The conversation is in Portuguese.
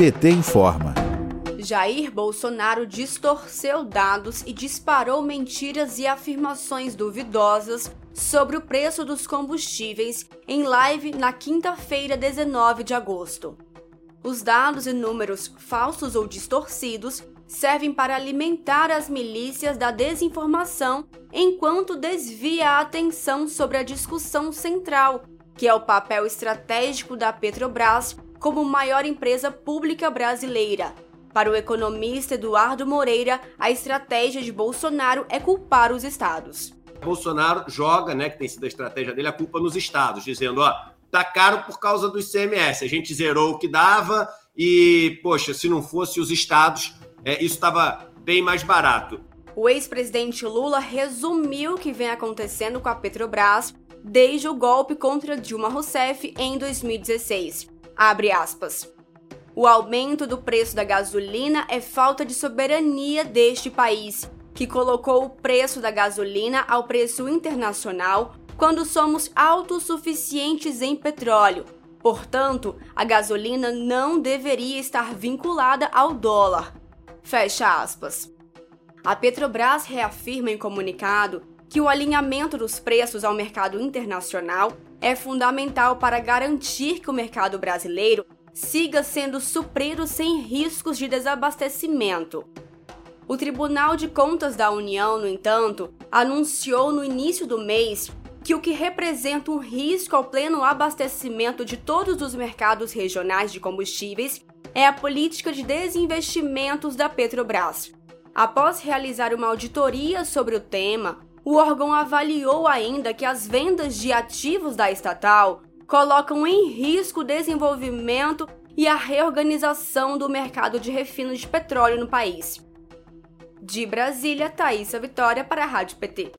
PT informa. Jair Bolsonaro distorceu dados e disparou mentiras e afirmações duvidosas sobre o preço dos combustíveis em live na quinta-feira, 19 de agosto. Os dados e números falsos ou distorcidos servem para alimentar as milícias da desinformação enquanto desvia a atenção sobre a discussão central, que é o papel estratégico da Petrobras como maior empresa pública brasileira. Para o economista Eduardo Moreira, a estratégia de Bolsonaro é culpar os estados. Bolsonaro joga, né, que tem sido a estratégia dele, a culpa nos estados, dizendo, ó, tá caro por causa do ICMS. A gente zerou o que dava e, poxa, se não fosse os estados, é, isso estava bem mais barato. O ex-presidente Lula resumiu o que vem acontecendo com a Petrobras desde o golpe contra Dilma Rousseff em 2016. Abre aspas. O aumento do preço da gasolina é falta de soberania deste país, que colocou o preço da gasolina ao preço internacional quando somos autossuficientes em petróleo. Portanto, a gasolina não deveria estar vinculada ao dólar. Fecha aspas. A Petrobras reafirma em comunicado que o alinhamento dos preços ao mercado internacional é fundamental para garantir que o mercado brasileiro siga sendo suprido sem riscos de desabastecimento. O Tribunal de Contas da União, no entanto, anunciou no início do mês que o que representa um risco ao pleno abastecimento de todos os mercados regionais de combustíveis é a política de desinvestimentos da Petrobras. Após realizar uma auditoria sobre o tema, o órgão avaliou ainda que as vendas de ativos da estatal colocam em risco o desenvolvimento e a reorganização do mercado de refino de petróleo no país. De Brasília, Thaisa Vitória para a Rádio PT.